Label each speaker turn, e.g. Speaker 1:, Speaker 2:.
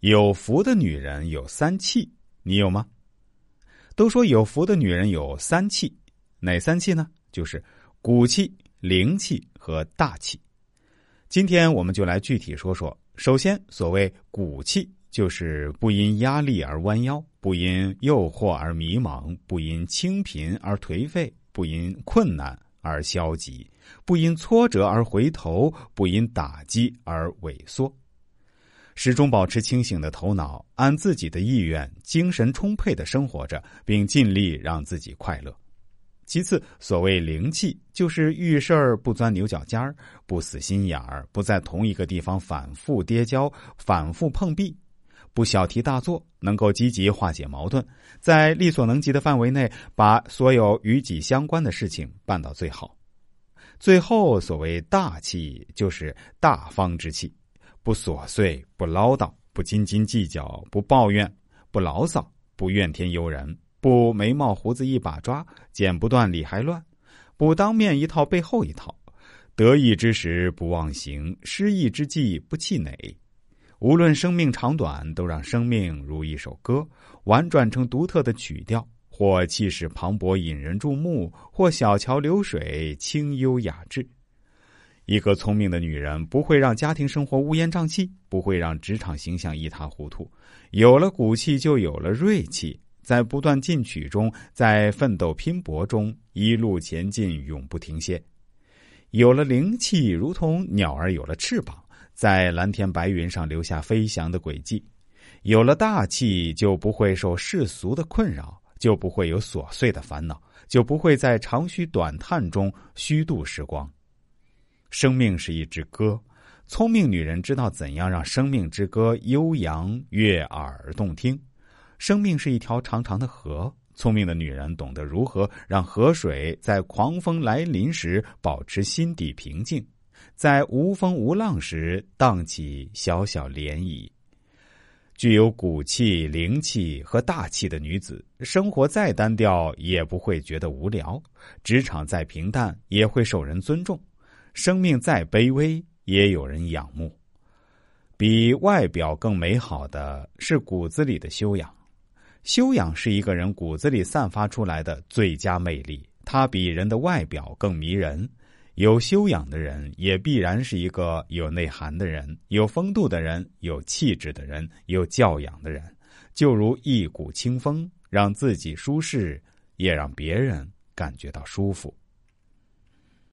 Speaker 1: 有福的女人有三气，你有吗？都说有福的女人有三气，哪三气呢？就是骨气、灵气和大气。今天我们就来具体说说。首先，所谓骨气，就是不因压力而弯腰，不因诱惑而迷茫，不因清贫而颓废，不因困难而消极，不因挫折而回头，不因打击而萎缩。始终保持清醒的头脑，按自己的意愿，精神充沛的生活着，并尽力让自己快乐。其次，所谓灵气，就是遇事儿不钻牛角尖儿，不死心眼儿，不在同一个地方反复跌跤、反复碰壁，不小题大做，能够积极化解矛盾，在力所能及的范围内，把所有与己相关的事情办到最好。最后，所谓大气，就是大方之气。不琐碎，不唠叨，不斤斤计较，不抱怨，不牢骚，不怨天尤人，不眉毛胡子一把抓，剪不断理还乱，不当面一套背后一套，得意之时不忘形，失意之际不气馁。无论生命长短，都让生命如一首歌，婉转成独特的曲调，或气势磅礴引人注目，或小桥流水清幽雅致。一个聪明的女人不会让家庭生活乌烟瘴气，不会让职场形象一塌糊涂。有了骨气，就有了锐气，在不断进取中，在奋斗拼搏中，一路前进，永不停歇。有了灵气，如同鸟儿有了翅膀，在蓝天白云上留下飞翔的轨迹。有了大气，就不会受世俗的困扰，就不会有琐碎的烦恼，就不会在长吁短叹中虚度时光。生命是一支歌，聪明女人知道怎样让生命之歌悠扬悦耳动听。生命是一条长长的河，聪明的女人懂得如何让河水在狂风来临时保持心底平静，在无风无浪时荡起小小涟漪。具有骨气、灵气和大气的女子，生活再单调也不会觉得无聊；职场再平淡也会受人尊重。生命再卑微，也有人仰慕。比外表更美好的是骨子里的修养。修养是一个人骨子里散发出来的最佳魅力，它比人的外表更迷人。有修养的人，也必然是一个有内涵的人，有风度的人，有气质的人，有教养的人。就如一股清风，让自己舒适，也让别人感觉到舒服。